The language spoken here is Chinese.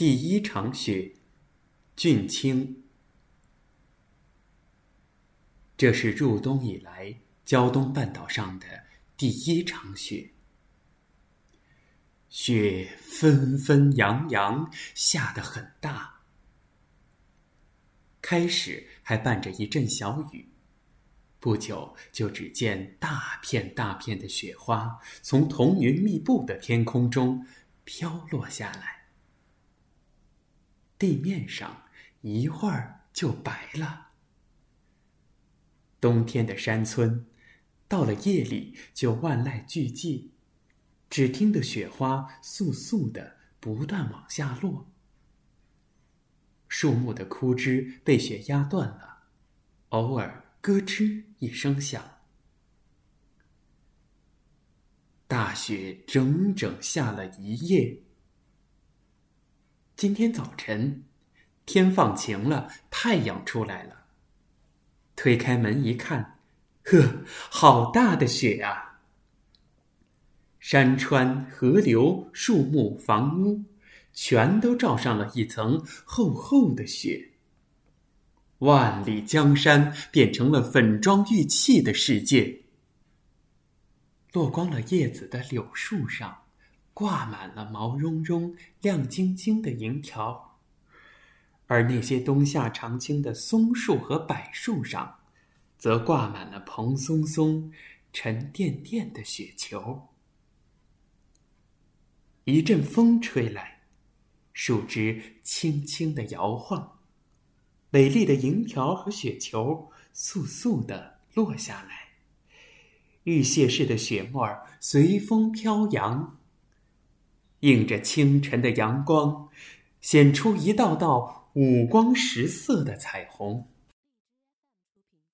第一场雪，俊清。这是入冬以来胶东半岛上的第一场雪。雪纷纷扬扬，下得很大。开始还伴着一阵小雨，不久就只见大片大片的雪花从彤云密布的天空中飘落下来，地面上一会儿就白了。冬天的山村，到了夜里就万籁俱寂，只听得雪花簌簌的不断往下落。树木的枯枝被雪压断了，偶尔咯吱一声响。大雪整整下了一夜。今天早晨，天放晴了，太阳出来了。推开门一看，呵，好大的雪啊！山川、河流、树木、房屋，全都罩上了一层厚厚的雪。万里江山变成了粉妆玉砌的世界。落光了叶子的柳树上，挂满了毛茸茸、亮晶晶的银条。而那些冬夏常青的松树和柏树上，则挂满了蓬松松、沉甸甸的雪球。一阵风吹来，树枝轻轻的摇晃，美丽的银条和雪球簌簌的落下来。玉屑似的雪沫随风飘扬，映着清晨的阳光，显出一道道。五光十色的彩虹。